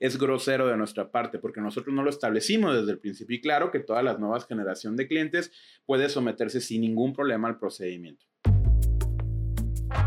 es grosero de nuestra parte porque nosotros no lo establecimos desde el principio y claro que todas las nuevas generación de clientes puede someterse sin ningún problema al procedimiento.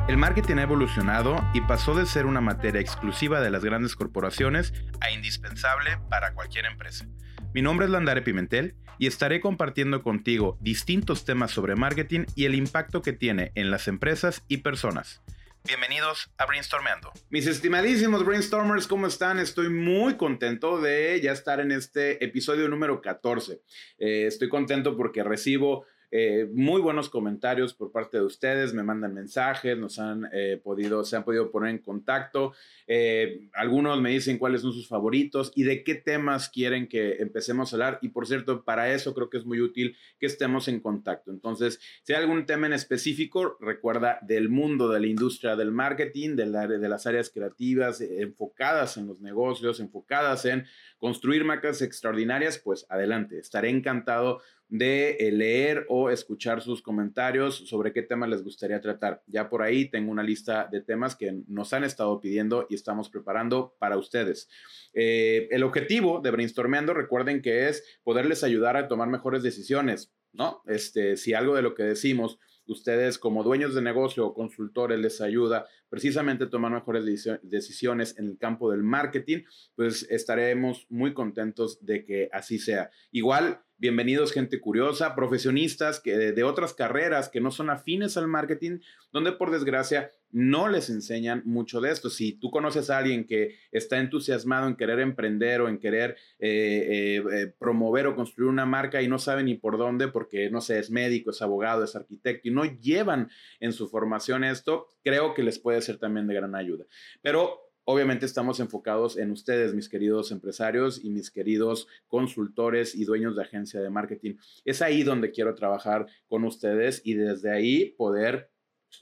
El marketing ha evolucionado y pasó de ser una materia exclusiva de las grandes corporaciones a indispensable para cualquier empresa. Mi nombre es Landare Pimentel y estaré compartiendo contigo distintos temas sobre marketing y el impacto que tiene en las empresas y personas. Bienvenidos a Brainstormando. Mis estimadísimos Brainstormers, ¿cómo están? Estoy muy contento de ya estar en este episodio número 14. Eh, estoy contento porque recibo eh, muy buenos comentarios por parte de ustedes, me mandan mensajes, nos han eh, podido, se han podido poner en contacto. Eh, algunos me dicen cuáles son sus favoritos y de qué temas quieren que empecemos a hablar. Y por cierto, para eso creo que es muy útil que estemos en contacto. Entonces, si hay algún tema en específico, recuerda del mundo de la industria del marketing, de, de las áreas creativas, enfocadas en los negocios, enfocadas en construir marcas extraordinarias, pues adelante. Estaré encantado de eh, leer o escuchar sus comentarios sobre qué temas les gustaría tratar. Ya por ahí tengo una lista de temas que nos han estado pidiendo y estamos preparando para ustedes. Eh, el objetivo de Brainstormeando, recuerden que es poderles ayudar a tomar mejores decisiones, ¿no? Este, si algo de lo que decimos ustedes como dueños de negocio o consultores les ayuda precisamente a tomar mejores decisiones en el campo del marketing, pues estaremos muy contentos de que así sea. Igual, bienvenidos gente curiosa, profesionistas que de otras carreras que no son afines al marketing, donde por desgracia no les enseñan mucho de esto. Si tú conoces a alguien que está entusiasmado en querer emprender o en querer eh, eh, eh, promover o construir una marca y no sabe ni por dónde, porque no sé, es médico, es abogado, es arquitecto y no llevan en su formación esto, creo que les puede ser también de gran ayuda. Pero Obviamente estamos enfocados en ustedes, mis queridos empresarios y mis queridos consultores y dueños de agencia de marketing. Es ahí donde quiero trabajar con ustedes y desde ahí poder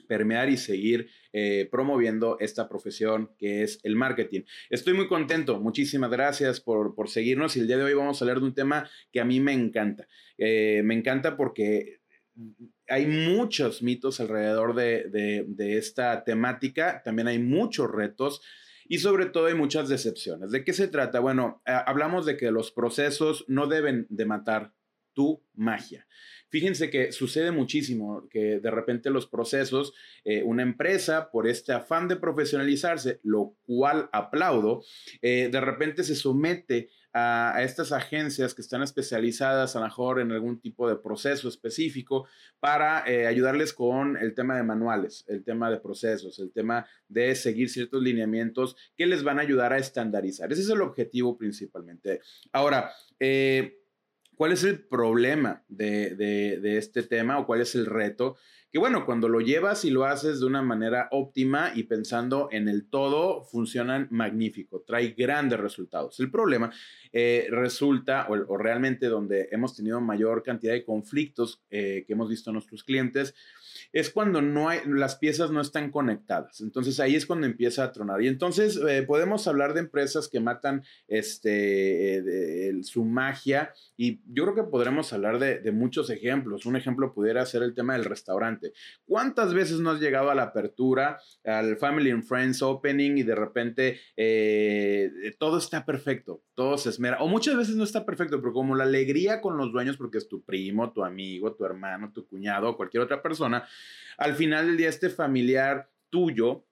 permear y seguir eh, promoviendo esta profesión que es el marketing. Estoy muy contento, muchísimas gracias por, seguirnos y el día de hoy vamos a hablar de un tema que a mí me encanta. Eh, me encanta porque hay muchos mitos alrededor de, de, esta temática, también hay muchos retos y sobre todo hay muchas decepciones. ¿De qué se trata? Bueno, eh, hablamos de que los procesos no deben de matar tu magia. Fíjense que sucede muchísimo que de repente los procesos, eh, una empresa, por este afán de profesionalizarse, lo cual aplaudo, eh, de repente se somete a, estas agencias que están especializadas a lo mejor en algún tipo de proceso específico para eh, ayudarles con el tema de manuales, el tema de procesos, el tema de seguir ciertos lineamientos que les van a ayudar a estandarizar. Ese es el objetivo principalmente. Ahora, eh, ¿Cuál es el problema de, este tema o cuál es el reto? Que bueno, cuando lo llevas y lo haces de una manera óptima y pensando en el todo, funcionan magnífico, trae grandes resultados. El problema eh, resulta, o, realmente donde hemos tenido mayor cantidad de conflictos eh, que hemos visto en nuestros clientes, es cuando no hay, las piezas no están conectadas. Entonces ahí es cuando empieza a tronar. Y entonces eh, podemos hablar de empresas que matan este, su magia y yo creo que podremos hablar de, muchos ejemplos. Un ejemplo pudiera ser el tema del restaurante. ¿Cuántas veces no has llegado a la apertura, al Family and Friends Opening y de repente eh, todo está perfecto, todo se esmera? O muchas veces no está perfecto, pero como la alegría con los dueños, porque es tu primo, tu amigo, tu hermano, tu cuñado o cualquier otra persona, al final del día este familiar tuyo,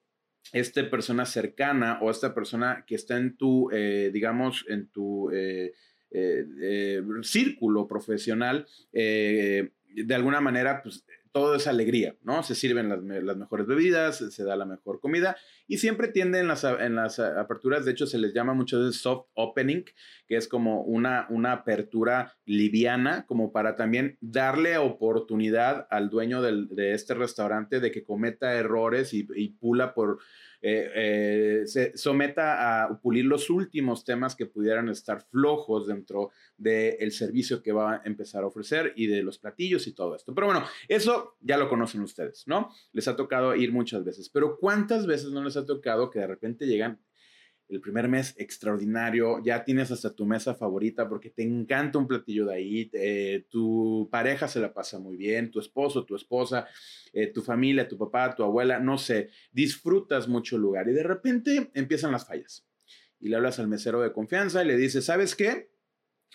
esta persona cercana o esta persona que está en tu, eh, digamos, en tu eh, eh, círculo profesional, de alguna manera, pues todo es alegría, ¿no? Se sirven las, mejores bebidas, se da la mejor comida y siempre tienden en las, en las aperturas, de hecho se les llama muchas veces soft opening, que es como una, una apertura liviana, como para también darle oportunidad al dueño de este restaurante de que cometa errores y pula por eh, eh, se someta a pulir los últimos temas que pudieran estar flojos dentro del servicio que va a empezar a ofrecer y de los platillos y todo esto. Pero bueno, eso ya lo conocen ustedes, ¿no? Les ha tocado ir muchas veces, pero ¿cuántas veces no les ha tocado que de repente llegan el primer mes extraordinario, ya tienes hasta tu mesa favorita porque te encanta un platillo de ahí, tu pareja se la pasa muy bien, tu esposo, tu esposa, eh, tu familia, tu papá, tu abuela, no sé, disfrutas mucho lugar y de repente empiezan las fallas. y le hablas al mesero de confianza y le dices, ¿sabes qué?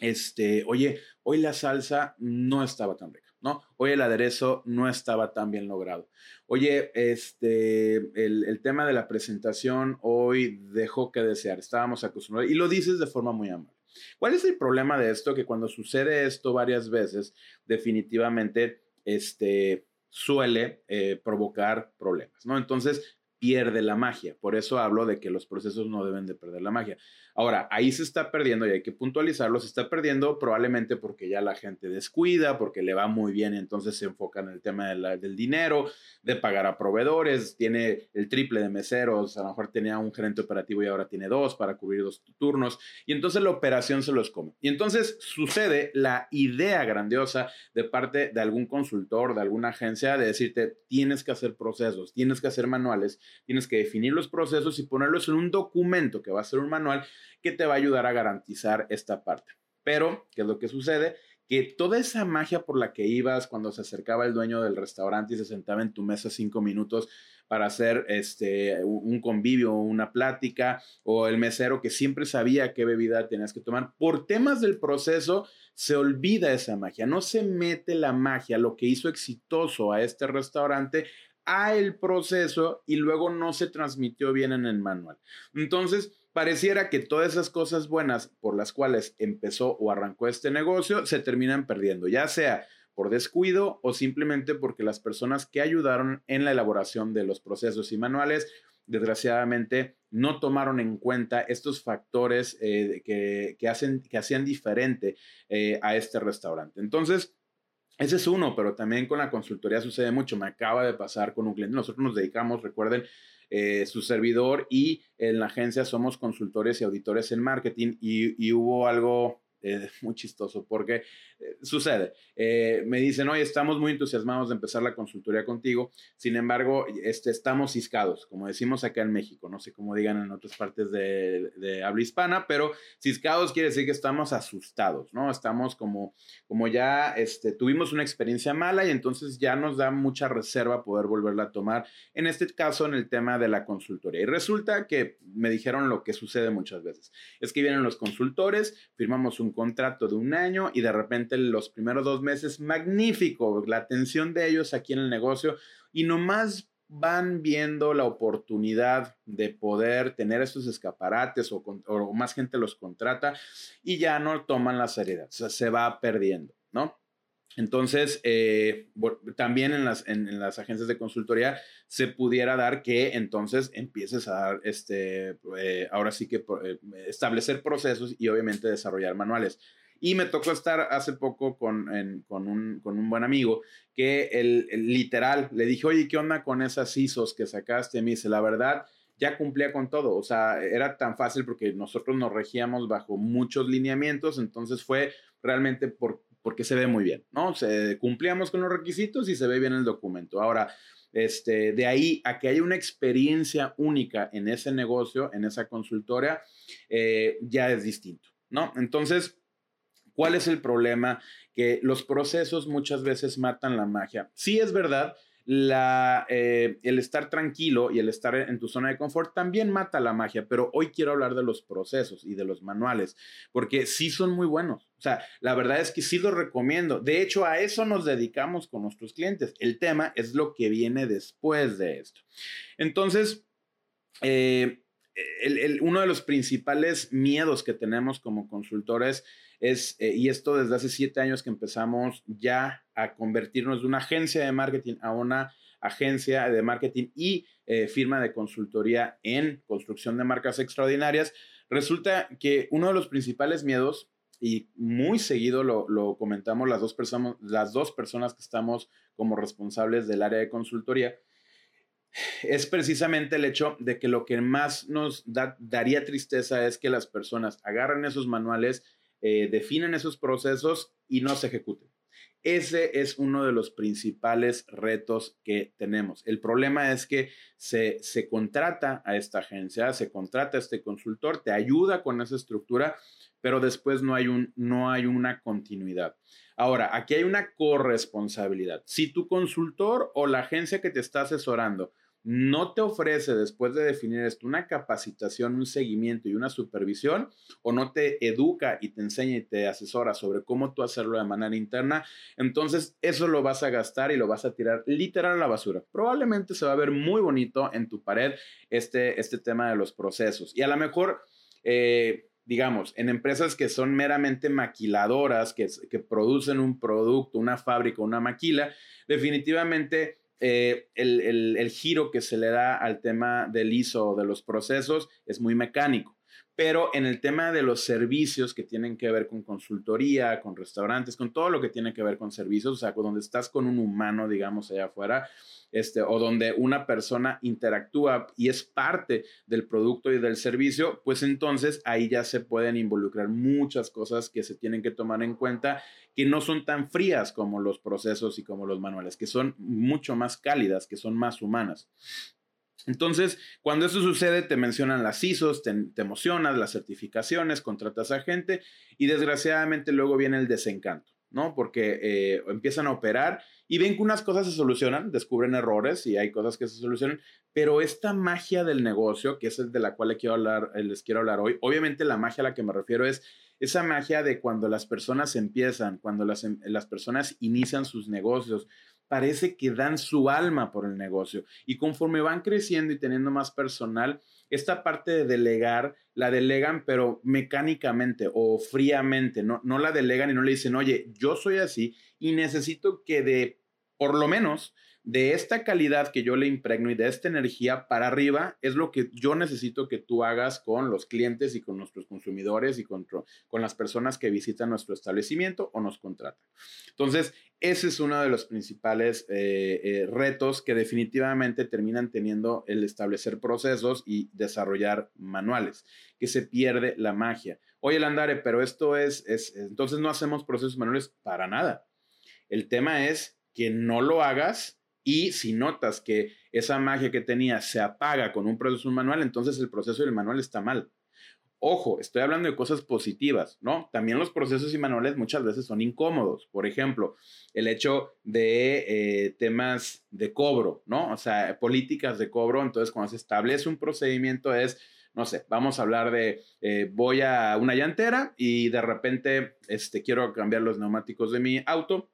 Este, oye, hoy la salsa no estaba tan rica, ¿no? Hoy el aderezo no estaba tan bien logrado. Oye, este, el, tema de la presentación hoy dejó que desear, estábamos acostumbrados, y lo dices de forma muy amable. ¿Cuál es el problema de esto? Que cuando sucede esto varias veces, definitivamente este, suele eh, provocar problemas, ¿no? Entonces pierde la magia. Por eso hablo de que los procesos no deben de perder la magia. Ahora, ahí se está perdiendo y hay que puntualizarlo, se está perdiendo probablemente porque ya la gente descuida, porque le va muy bien, entonces se enfoca en el tema del dinero, de pagar a proveedores, tiene el triple de meseros, a lo mejor tenía un gerente operativo y ahora tiene dos para cubrir dos turnos, y entonces la operación se los come. Y entonces sucede la idea grandiosa de parte de algún consultor, de alguna agencia, de decirte, tienes que hacer procesos, tienes que hacer manuales, tienes que definir los procesos y ponerlos en un documento que va a ser un manual que te va a ayudar a garantizar esta parte. Pero, ¿qué es lo que sucede? Que toda esa magia por la que ibas cuando se acercaba el dueño del restaurante y se sentaba en tu mesa cinco minutos para hacer este, un convivio o una plática, o el mesero que siempre sabía qué bebida tenías que tomar, por temas del proceso se olvida esa magia, no se mete la magia, lo que hizo exitoso a este restaurante a el proceso y luego no se transmitió bien en el manual. Entonces, pareciera que todas esas cosas buenas por las cuales empezó o arrancó este negocio se terminan perdiendo, ya sea por descuido o simplemente porque las personas que ayudaron en la elaboración de los procesos y manuales, desgraciadamente, no tomaron en cuenta estos factores eh, que, hacen, que hacían diferente eh, a este restaurante. Entonces, ese es uno, pero también con la consultoría sucede mucho. Me acaba de pasar con un cliente. Nosotros nos dedicamos, recuerden, eh, su servidor y en la agencia somos consultores y auditores en marketing y, y hubo algo eh, muy chistoso porque eh, sucede. Eh, me dicen, oye, estamos muy entusiasmados de empezar la consultoría contigo. Sin embargo, este, estamos ciscados, como decimos acá en México. No sé cómo digan en otras partes de, de, habla hispana, pero ciscados quiere decir que estamos asustados, ¿no? Estamos como, como ya este, tuvimos una experiencia mala y entonces ya nos da mucha reserva poder volverla a tomar. En este caso, en el tema de la consultoría. Y resulta que me dijeron lo que sucede muchas veces. Es que vienen los consultores, firmamos un contrato de un año y de repente los primeros dos meses, magnífico, la atención de ellos aquí en el negocio y nomás van viendo la oportunidad de poder tener esos escaparates o, o más gente los contrata y ya no toman la seriedad, o sea, se va perdiendo, ¿no? Entonces, eh, también en las, en, las, agencias de consultoría se pudiera dar que entonces empieces a dar, este, eh, ahora sí que eh, establecer procesos y obviamente desarrollar manuales. Y me tocó estar hace poco con, con, un, con un, buen amigo que el, literal le dije, oye, ¿qué onda con esas ISOs que sacaste? Me dice, la verdad, ya cumplía con todo. O sea, era tan fácil porque nosotros nos regíamos bajo muchos lineamientos, entonces fue realmente por, porque se ve muy bien, ¿no? Se, cumplíamos con los requisitos y se ve bien el documento. Ahora, este, de ahí a que haya una experiencia única en ese negocio, en esa consultora, eh, ya es distinto, ¿no? Entonces, ¿cuál es el problema? Que los procesos muchas veces matan la magia. Sí es verdad la, eh, el estar tranquilo y el estar en tu zona de confort también mata la magia, pero hoy quiero hablar de los procesos y de los manuales, porque sí son muy buenos. O sea, la verdad es que sí los recomiendo. De hecho, a eso nos dedicamos con nuestros clientes. El tema es lo que viene después de esto. Entonces, eh, uno de los principales miedos que tenemos como consultores eh, y esto desde hace siete años que empezamos ya a convertirnos de una agencia de marketing a una agencia de marketing y eh, firma de consultoría en construcción de marcas extraordinarias, resulta que uno de los principales miedos, y muy seguido lo, lo comentamos las dos, personas, las dos personas que estamos como responsables del área de consultoría, es precisamente el hecho de que lo que más nos daría tristeza es que las personas agarren esos manuales eh, definen esos procesos y no se ejecuten. Ese es uno de los principales retos que tenemos. El problema es que se, se contrata a esta agencia, se contrata a este consultor, te ayuda con esa estructura, pero después no hay, un, no hay una continuidad. Ahora, aquí hay una corresponsabilidad. Si tu consultor o la agencia que te está asesorando no te ofrece después de definir esto una capacitación, un seguimiento y una supervisión, o no te educa y te enseña y te asesora sobre cómo tú hacerlo de manera interna, entonces eso lo vas a gastar y lo vas a tirar literal a la basura. Probablemente se va a ver muy bonito en tu pared este, este tema de los procesos. Y a lo mejor... Eh, digamos, en empresas que son meramente maquiladoras, que, que producen un producto, una fábrica, una maquila, definitivamente eh, el, el, giro que se le da al tema del ISO de los procesos es muy mecánico. Pero en el tema de los servicios que tienen que ver con consultoría, con restaurantes, con todo lo que tiene que ver con servicios, o sea, donde estás con un humano, digamos, allá afuera, este, o donde una persona interactúa y es parte del producto y del servicio, pues entonces ahí ya se pueden involucrar muchas cosas que se tienen que tomar en cuenta que no son tan frías como los procesos y como los manuales, que son mucho más cálidas, que son más humanas. Entonces, cuando eso sucede, te mencionan las ISOs, te, emocionas, las certificaciones, contratas a gente y desgraciadamente luego viene el desencanto, ¿no? Porque eh, empiezan a operar y ven que unas cosas se solucionan, descubren errores y hay cosas que se solucionan, pero esta magia del negocio, que es el de la cual les quiero hablar, eh, les quiero hablar hoy, obviamente la magia a la que me refiero es esa magia de cuando las personas empiezan, cuando las, em, las personas inician sus negocios, parece que dan su alma por el negocio. Y conforme van creciendo y teniendo más personal, esta parte de delegar la delegan, pero mecánicamente o fríamente, no, no la delegan y no le dicen, oye, yo soy así y necesito que de, por lo menos, de esta calidad que yo le impregno y de esta energía para arriba es lo que yo necesito que tú hagas con los clientes y con nuestros consumidores y con, con las personas que visitan nuestro establecimiento o nos contratan. Entonces, ese es uno de los principales eh, eh, retos que definitivamente terminan teniendo el establecer procesos y desarrollar manuales, que se pierde la magia. Oye, Landare, pero esto es, es, entonces no hacemos procesos manuales para nada. El tema es que no lo hagas y si notas que esa magia que tenías se apaga con un proceso manual, entonces el proceso del manual está mal. Ojo, estoy hablando de cosas positivas, ¿no? También los procesos y manuales muchas veces son incómodos. Por ejemplo, el hecho de eh, temas de cobro, ¿no? O sea, políticas de cobro. Entonces, cuando se establece un procedimiento es, no sé, vamos a hablar de, eh, voy a una llantera y de repente este, quiero cambiar los neumáticos de mi auto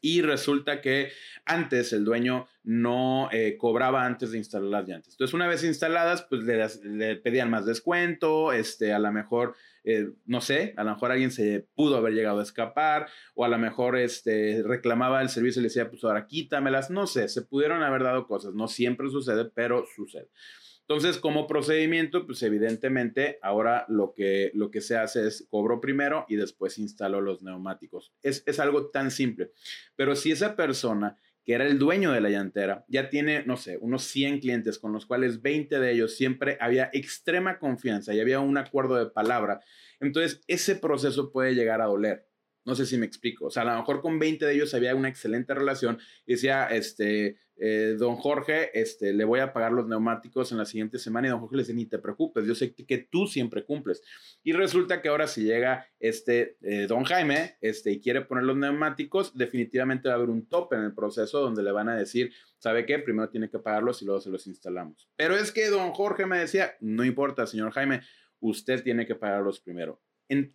y resulta que antes el dueño no eh, cobraba antes de instalar las llantas. Entonces, una vez instaladas, pues le, pedían más descuento, este, a lo mejor, eh, no sé, a lo mejor alguien se pudo haber llegado a escapar, o a lo mejor este, reclamaba el servicio y le decía, pues ahora quítamelas, no sé, se pudieron haber dado cosas, no siempre sucede, pero sucede. Entonces, como procedimiento, pues evidentemente ahora lo que, lo que se hace es cobro primero y después instalo los neumáticos. Es, es algo tan simple. Pero si esa persona que era el dueño de la llantera, ya tiene, no sé, unos 100 clientes con los cuales 20 de ellos siempre había extrema confianza y había un acuerdo de palabra. Entonces, ese proceso puede llegar a doler. No sé si me explico. O sea, a lo mejor con 20 de ellos había una excelente relación y decía, este, eh, don Jorge, este, le voy a pagar los neumáticos en la siguiente semana y don Jorge le dice, ni te preocupes, yo sé que, tú siempre cumples. Y resulta que ahora si llega este eh, don Jaime este, y quiere poner los neumáticos, definitivamente va a haber un tope en el proceso donde le van a decir, ¿sabe qué? Primero tiene que pagarlos y luego se los instalamos. Pero es que don Jorge me decía, no importa, señor Jaime, usted tiene que pagarlos primero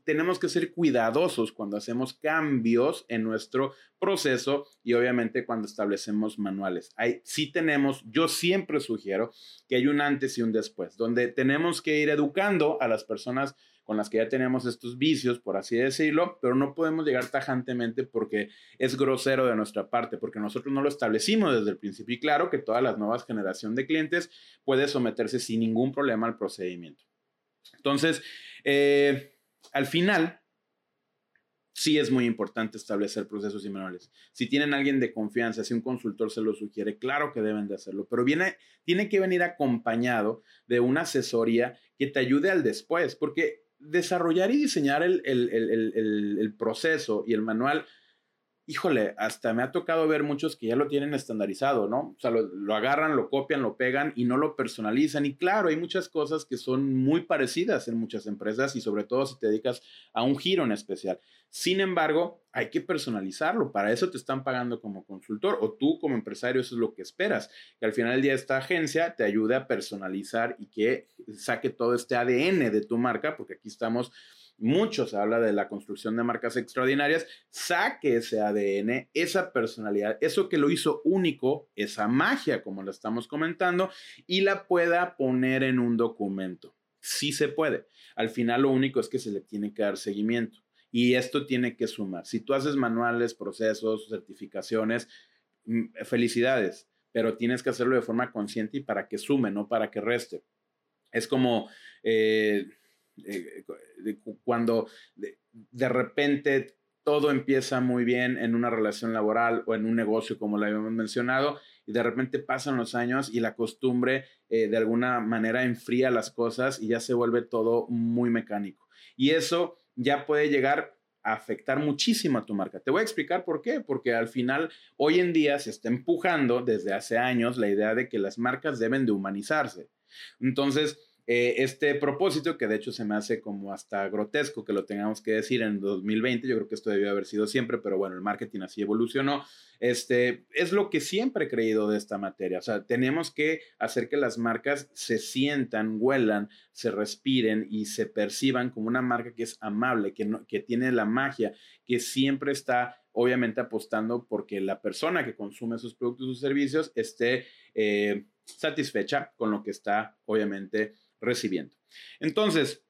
tenemos que ser cuidadosos cuando hacemos cambios en nuestro proceso y obviamente cuando establecemos manuales. Hay, sí tenemos, yo siempre sugiero que hay un antes y un después, donde tenemos que ir educando a las personas con las que ya tenemos estos vicios, por así decirlo, pero no podemos llegar tajantemente porque es grosero de nuestra parte, porque nosotros no lo establecimos desde el principio. Y claro que todas las nuevas generación de clientes puede someterse sin ningún problema al procedimiento. Entonces, eh, al final, sí es muy importante establecer procesos y manuales. Si tienen alguien de confianza, si un consultor se lo sugiere, claro que deben de hacerlo, pero viene, tiene que venir acompañado de una asesoría que te ayude al después, porque desarrollar y diseñar el, el proceso y el manual híjole, hasta me ha tocado ver muchos que ya lo tienen estandarizado, ¿no? O sea, lo, agarran, lo copian, lo pegan y no lo personalizan. Y claro, hay muchas cosas que son muy parecidas en muchas empresas y sobre todo si te dedicas a un giro en especial. Sin embargo, hay que personalizarlo. Para eso te están pagando como consultor o tú como empresario, eso es lo que esperas. Que al final del día esta agencia te ayude a personalizar y que saque todo este ADN de tu marca, porque aquí estamos muchos habla de la construcción de marcas extraordinarias, saque ese ADN, esa personalidad, eso que lo hizo único, esa magia, como lo estamos comentando, y la pueda poner en un documento. Sí se puede. Al final lo único es que se le tiene que dar seguimiento. Y esto tiene que sumar. Si tú haces manuales, procesos, certificaciones, mm, felicidades, pero tienes que hacerlo de forma consciente y para que sume, no para que reste. Es como, eh, eh, cuando de, repente todo empieza muy bien en una relación laboral o en un negocio, como lo habíamos mencionado, y de repente pasan los años y la costumbre eh, de alguna manera enfría las cosas y ya se vuelve todo muy mecánico. Y eso ya puede llegar a afectar muchísimo a tu marca. Te voy a explicar por qué, porque al final hoy en día se está empujando desde hace años la idea de que las marcas deben de humanizarse. Entonces, eh, este propósito, que de hecho se me hace como hasta grotesco que lo tengamos que decir en 2020, yo creo que esto debió haber sido siempre, pero bueno, el marketing así evolucionó, este, es lo que siempre he creído de esta materia, o sea, tenemos que hacer que las marcas se sientan, huelan, se respiren y se perciban como una marca que es amable, que, que tiene la magia, que siempre está obviamente apostando porque la persona que consume sus productos o servicios esté eh, satisfecha con lo que está obviamente recibiendo. Entonces,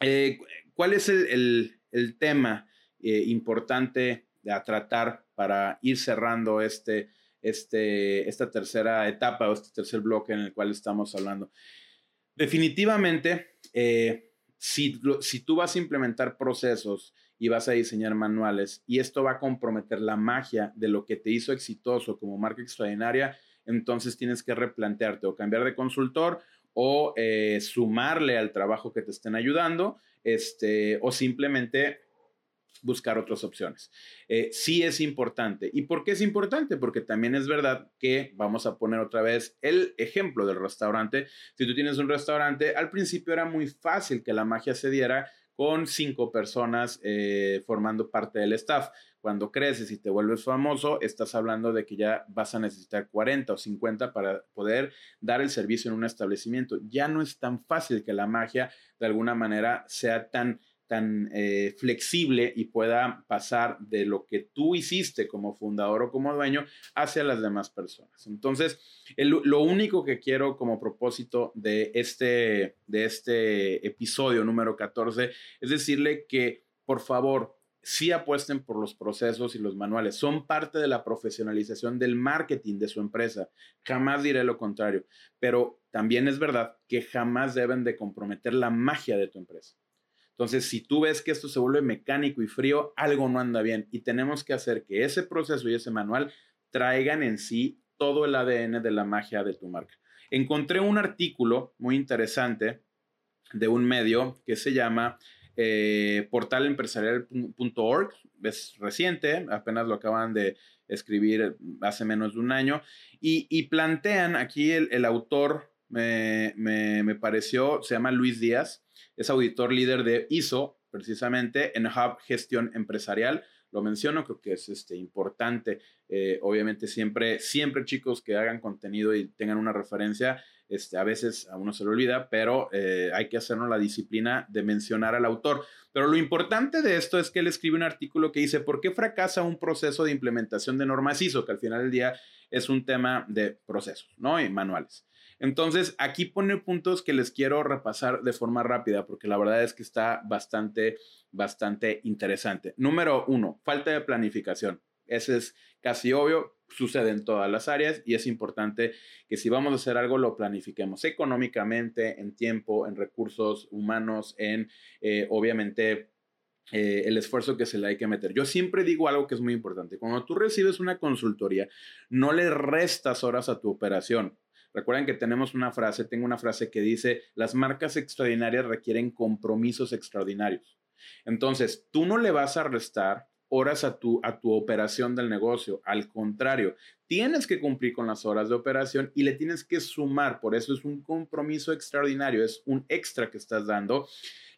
eh, ¿cuál es el, tema eh, importante a tratar para ir cerrando este, este, esta tercera etapa o este tercer bloque en el cual estamos hablando? Definitivamente, eh, si, si tú vas a implementar procesos y vas a diseñar manuales y esto va a comprometer la magia de lo que te hizo exitoso como marca extraordinaria, entonces tienes que replantearte o cambiar de consultor o eh, sumarle al trabajo que te estén ayudando, este, o simplemente buscar otras opciones. Eh, sí es importante. ¿Y por qué es importante? Porque también es verdad que vamos a poner otra vez el ejemplo del restaurante. Si tú tienes un restaurante, al principio era muy fácil que la magia se diera con cinco personas eh, formando parte del staff. Cuando creces y te vuelves famoso, estás hablando de que ya vas a necesitar 40 o 50 para poder dar el servicio en un establecimiento. Ya no es tan fácil que la magia de alguna manera sea tan tan eh, flexible y pueda pasar de lo que tú hiciste como fundador o como dueño hacia las demás personas. Entonces, lo único que quiero como propósito de este, de este episodio número 14 es decirle que, por favor, sí apuesten por los procesos y los manuales. Son parte de la profesionalización del marketing de su empresa. Jamás diré lo contrario, pero también es verdad que jamás deben de comprometer la magia de tu empresa. Entonces, si tú ves que esto se vuelve mecánico y frío, algo no anda bien. Y tenemos que hacer que ese proceso y ese manual traigan en sí todo el ADN de la magia de tu marca. Encontré un artículo muy interesante de un medio que se llama eh, portalempresarial.org, es reciente, apenas lo acaban de escribir hace menos de un año, y, plantean aquí el, autor, me, me, pareció, se llama Luis Díaz, es auditor líder de ISO, precisamente en Hub Gestión Empresarial. Lo menciono, creo que es este, importante. Eh, obviamente, siempre, siempre chicos que hagan contenido y tengan una referencia, este, a veces a uno se le olvida, pero eh, hay que hacernos la disciplina de mencionar al autor. Pero lo importante de esto es que él escribe un artículo que dice, ¿por qué fracasa un proceso de implementación de normas ISO? Que al final del día es un tema de procesos, ¿no? Y manuales. Entonces, aquí pone puntos que les quiero repasar de forma rápida porque la verdad es que está bastante, bastante interesante. Número uno, falta de planificación. Ese es casi obvio, sucede en todas las áreas y es importante que si vamos a hacer algo lo planifiquemos económicamente, en tiempo, en recursos humanos, en eh, obviamente eh, el esfuerzo que se le hay que meter. Yo siempre digo algo que es muy importante. Cuando tú recibes una consultoría, no le restas horas a tu operación. Recuerden que tenemos una frase, tengo una frase que dice, las marcas extraordinarias requieren compromisos extraordinarios. Entonces, tú no le vas a restar horas a tu, a tu operación del negocio. Al contrario, tienes que cumplir con las horas de operación y le tienes que sumar. Por eso es un compromiso extraordinario, es un extra que estás dando.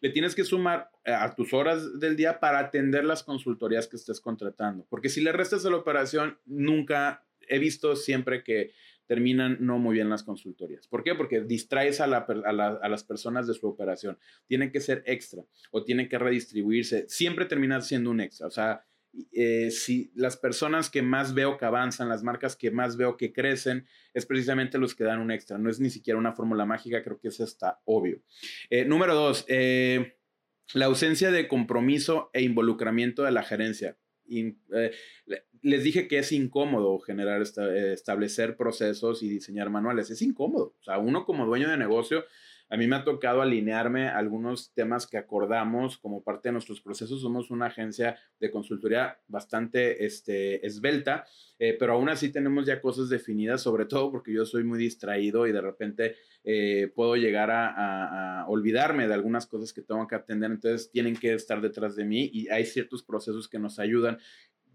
Le tienes que sumar eh, a tus horas del día para atender las consultorías que estés contratando. Porque si le restas a la operación, nunca he visto siempre que terminan no muy bien las consultorías. ¿Por qué? Porque distraes a, las personas de su operación. Tiene que ser extra o tiene que redistribuirse. Siempre termina siendo un extra. O sea, eh, si las personas que más veo que avanzan, las marcas que más veo que crecen, es precisamente los que dan un extra. No es ni siquiera una fórmula mágica, creo que eso está obvio. Eh, número dos, eh, la ausencia de compromiso e involucramiento de la gerencia. Les dije que es incómodo generar, establecer procesos y diseñar manuales. Es incómodo. O sea, uno como dueño de negocio a mí me ha tocado alinearme a algunos temas que acordamos como parte de nuestros procesos. Somos una agencia de consultoría bastante este, esbelta, eh, pero aún así tenemos ya cosas definidas, sobre todo porque yo soy muy distraído y de repente eh, puedo llegar a, a, olvidarme de algunas cosas que tengo que atender. Entonces tienen que estar detrás de mí y hay ciertos procesos que nos ayudan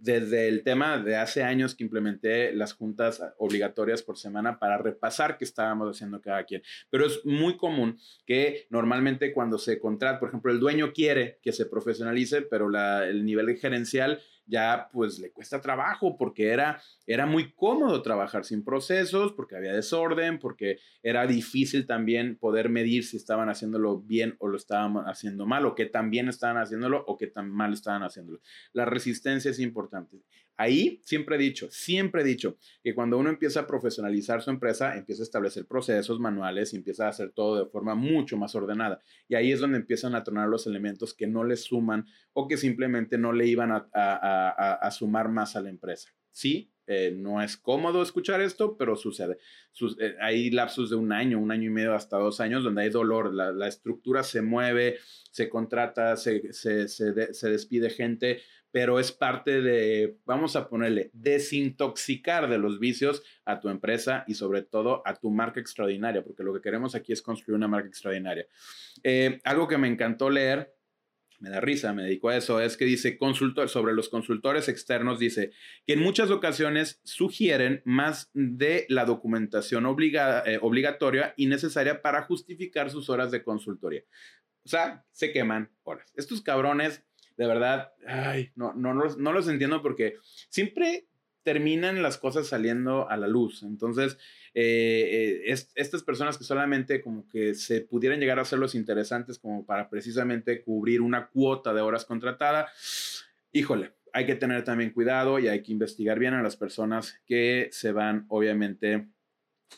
desde el tema de hace años que implementé las juntas obligatorias por semana para repasar qué estábamos haciendo cada quien. Pero es muy común que normalmente cuando se contrata, por ejemplo, el dueño quiere que se profesionalice, pero la, el nivel gerencial ya pues le cuesta trabajo porque era, era muy cómodo trabajar sin procesos, porque había desorden, porque era difícil también poder medir si estaban haciéndolo bien o lo estaban haciendo mal, o qué tan bien estaban haciéndolo o qué tan mal estaban haciéndolo. La resistencia es importante. Ahí siempre he dicho, siempre he dicho que cuando uno empieza a profesionalizar su empresa, empieza a establecer procesos manuales y empieza a hacer todo de forma mucho más ordenada. Y ahí es donde empiezan a tronar los elementos que no le suman o que simplemente no le iban a, sumar más a la empresa. Sí, eh, no es cómodo escuchar esto, pero sucede. Eh, hay lapsos de un año, un año y medio, hasta dos años, donde hay dolor. La, estructura se mueve, se contrata, se, se, se despide gente, pero es parte de, vamos a ponerle, desintoxicar de los vicios a tu empresa y sobre todo a tu marca extraordinaria, porque lo que queremos aquí es construir una marca extraordinaria. Eh, algo que me encantó leer, me da risa, me dedico a eso, es que dice consultor, sobre los consultores externos, dice que en muchas ocasiones sugieren más de la documentación obligada, eh, obligatoria y necesaria para justificar sus horas de consultoría. O sea, se queman horas. Estos cabrones de verdad, ay, no, no, no, los entiendo porque siempre terminan las cosas saliendo a la luz. Entonces, eh, eh, estas personas que solamente como que se pudieran llegar a ser los interesantes como para precisamente cubrir una cuota de horas contratada, híjole, hay que tener también cuidado y hay que investigar bien a las personas que se van obviamente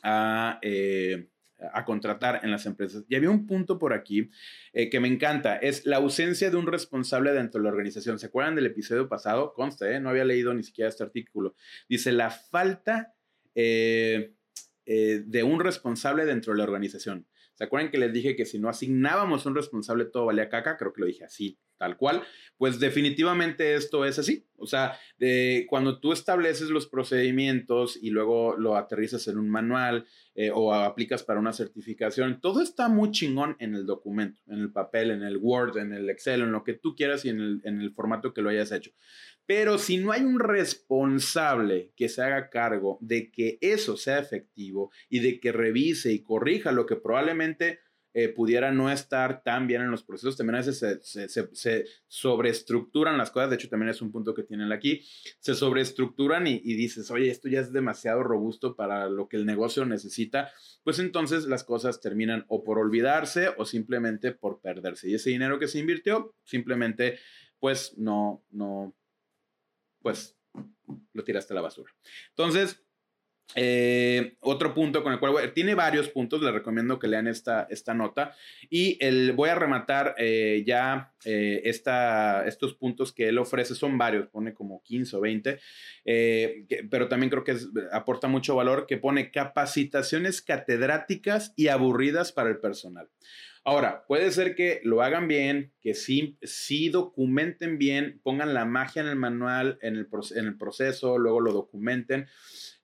a... Eh, a contratar en las empresas. Y había un punto por aquí eh, que me encanta, es la ausencia de un responsable dentro de la organización. ¿Se acuerdan del episodio pasado? Conste, ¿eh? no había leído ni siquiera este artículo. Dice, la falta eh, de un responsable dentro de la organización. ¿Se acuerdan que les dije que si no asignábamos un responsable todo valía caca? Creo que lo dije así, tal cual. Pues definitivamente esto es así. O sea, cuando tú estableces los procedimientos y luego lo aterrizas en un manual eh, o aplicas para una certificación, todo está muy chingón en el documento, en el papel, en el Word, en el Excel, en lo que tú quieras y en el, en el formato que lo hayas hecho. Pero si no hay un responsable que se haga cargo de que eso sea efectivo y de que revise y corrija lo que probablemente eh, pudiera no estar tan bien en los procesos, también a veces se, sobreestructuran las cosas, de hecho también es un punto que tienen aquí, se sobreestructuran y, y dices, oye, esto ya es demasiado robusto para lo que el negocio necesita, pues entonces las cosas terminan o por olvidarse o simplemente por perderse. Y ese dinero que se invirtió, simplemente, pues no, no, pues lo tiraste a la basura. Entonces, eh, otro punto con el cual tiene varios puntos, les recomiendo que lean esta, esta nota y el, voy a rematar eh, ya eh, esta, estos puntos que él ofrece, son varios, pone como 15 o 20, pero también creo que aporta mucho valor, que pone capacitaciones catedráticas y aburridas para el personal. Ahora, puede ser que lo hagan bien, que sí, sí documenten bien, pongan la magia en el manual, en el, proceso, luego lo documenten,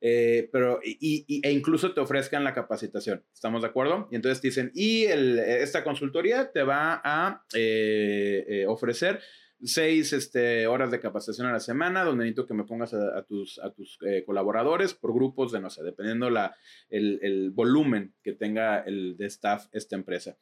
eh, pero, y, e incluso te ofrezcan la capacitación. ¿Estamos de acuerdo? Y entonces dicen, y esta consultoría te va a eh, eh, ofrecer seis este, horas de capacitación a la semana, donde necesito que me pongas a, tus, a tus eh, colaboradores por grupos de, no sé, dependiendo la, el, el volumen que tenga el de staff esta empresa.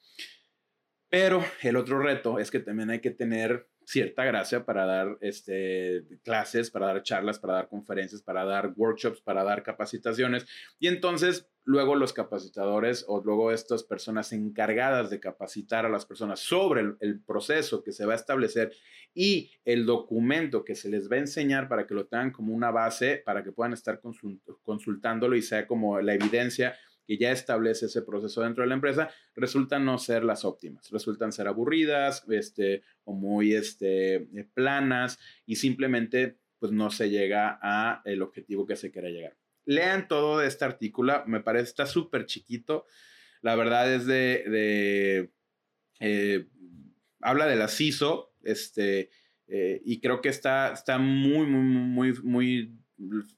Pero el otro reto es que también hay que tener cierta gracia para dar este, clases, para dar charlas, para dar conferencias, para dar workshops, para dar capacitaciones. Y entonces luego los capacitadores o luego estas personas encargadas de capacitar a las personas sobre el, proceso que se va a establecer y el documento que se les va a enseñar para que lo tengan como una base, para que puedan estar consultándolo y sea como la evidencia que ya establece ese proceso dentro de la empresa, resultan no ser las óptimas, resultan ser aburridas este, o muy este, eh, planas y simplemente pues no se llega a el objetivo que se quiere llegar. Lean todo de este artículo, me parece, está súper chiquito, la verdad es de, eh, habla de la CISO, este, eh, y creo que está, está muy, muy, muy, muy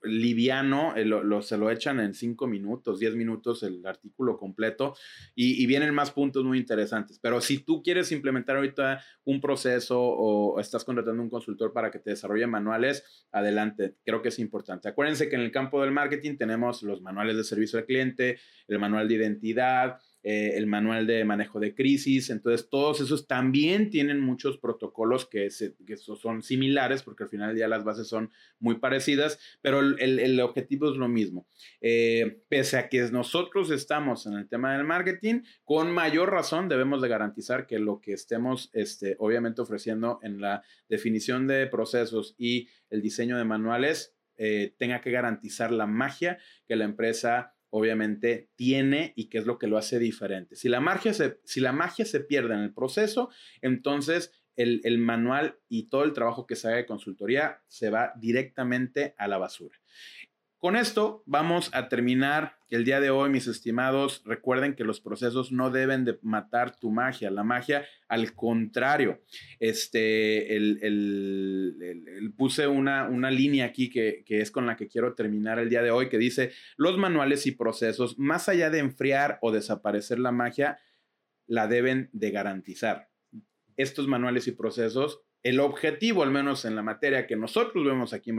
liviano, eh, se lo echan en 5 minutos, 10 minutos el artículo completo y, vienen más puntos muy interesantes. Pero si tú quieres implementar ahorita un proceso o estás contratando un consultor para que te desarrolle manuales, adelante, creo que es importante. Acuérdense que en el campo del marketing tenemos los manuales de servicio al cliente, el manual de identidad, eh, el manual de manejo de crisis. Entonces, todos esos también tienen muchos protocolos que, son similares, porque al final ya las bases son muy parecidas, pero el, objetivo es lo mismo. Eh, pese a que nosotros estamos en el tema del marketing, con mayor razón debemos de garantizar que lo que estemos, este, obviamente, ofreciendo en la definición de procesos y el diseño de manuales eh, tenga que garantizar la magia que la empresa obviamente tiene y qué es lo que lo hace diferente. Si la magia se, si la magia se pierde en el proceso, entonces el, el, manual y todo el trabajo que se haga de consultoría se va directamente a la basura. Con esto vamos a terminar el día de hoy, mis estimados. Recuerden que los procesos no deben de matar tu magia. La magia, al contrario, este, el, puse una, una, línea aquí que, que es con la que quiero terminar el día de hoy, que dice, los manuales y procesos, más allá de enfriar o desaparecer la magia, la deben de garantizar. Estos manuales y procesos el objetivo, al menos en la materia que nosotros vemos aquí en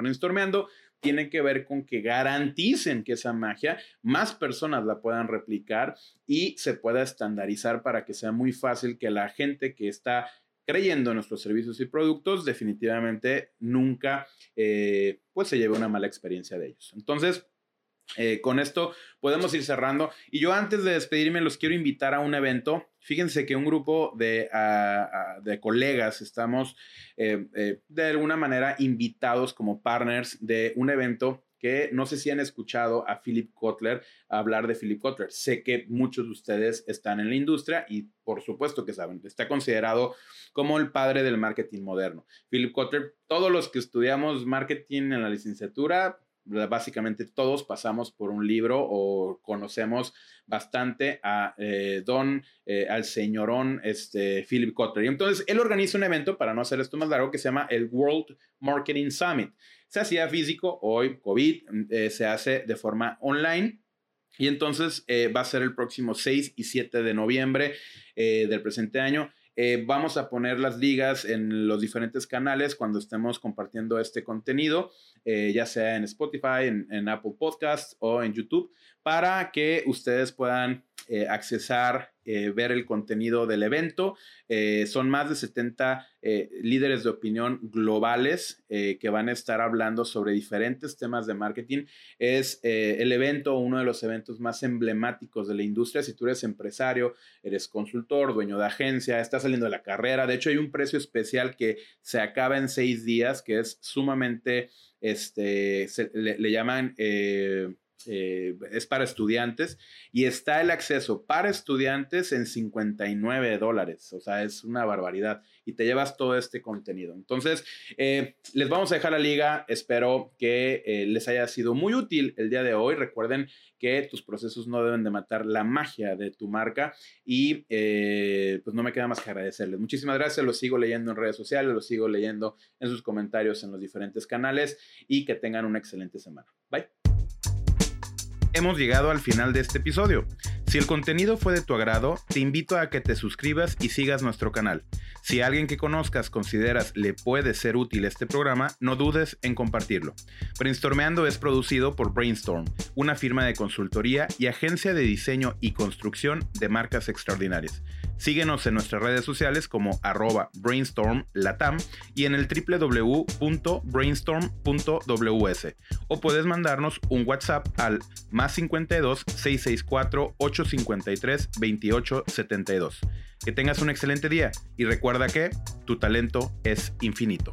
tiene que ver con que garanticen que esa magia más personas la puedan replicar y se pueda estandarizar para que sea muy fácil que la gente que está creyendo en nuestros servicios y productos definitivamente nunca eh, pues se lleve una mala experiencia de ellos. Entonces, eh, con esto podemos ir cerrando. Y yo antes de despedirme los quiero invitar a un evento. Fíjense que un grupo de, de colegas estamos eh, eh, de alguna manera invitados como partners de un evento que no sé si han escuchado a Philip Kotler hablar de Philip Kotler. Sé que muchos de ustedes están en la industria y por supuesto que saben, está considerado como el padre del marketing moderno. Philip Kotler, todos los que estudiamos marketing en la licenciatura, básicamente todos pasamos por un libro o conocemos bastante a eh, don, eh, al señorón este, Philip Kotler. Y entonces él organiza un evento, para no hacer esto más largo, que se llama el World Marketing Summit. Se hacía físico, hoy COVID eh, se hace de forma online. Y entonces va a ser el próximo 6 y 7 de noviembre del presente año. Eh, vamos a poner las ligas en los diferentes canales cuando estemos compartiendo este contenido, eh, ya sea en Spotify, en, Apple Podcasts o en YouTube, para que ustedes puedan eh, ver el contenido del evento. son más de 70 líderes de opinión globales que van a estar hablando sobre diferentes temas de marketing. Es el evento, uno de los eventos más emblemáticos de la industria. Si tú eres empresario, eres consultor, dueño de agencia, estás saliendo de la carrera. De hecho, hay un precio especial que se acaba en seis días, que es sumamente, este, le, llaman... Eh, eh, es para estudiantes y está el acceso para estudiantes en 59 dólares, o sea, es una barbaridad y te llevas todo este contenido. Entonces, eh, les vamos a dejar la liga, espero que les haya sido muy útil el día de hoy. Recuerden que tus procesos no deben de matar la magia de tu marca y eh, pues no me queda más que agradecerles. Muchísimas gracias, los sigo leyendo en redes sociales, los sigo leyendo en sus comentarios en los diferentes canales y que tengan una excelente semana. Bye. Hemos llegado al final de este episodio. Si el contenido fue de tu agrado, te invito a que te suscribas y sigas nuestro canal. Si alguien que conozcas consideras le puede ser útil este programa, no dudes en compartirlo. Brainstormeando es producido por Brainstorm, una firma de consultoría y agencia de diseño y construcción de marcas extraordinarias. Síguenos en nuestras redes sociales como arroba brainstormlatam y en el www.brainstorm.ws o puedes mandarnos un WhatsApp al más 52 664 853 2872. Que tengas un excelente día y recuerda que tu talento es infinito.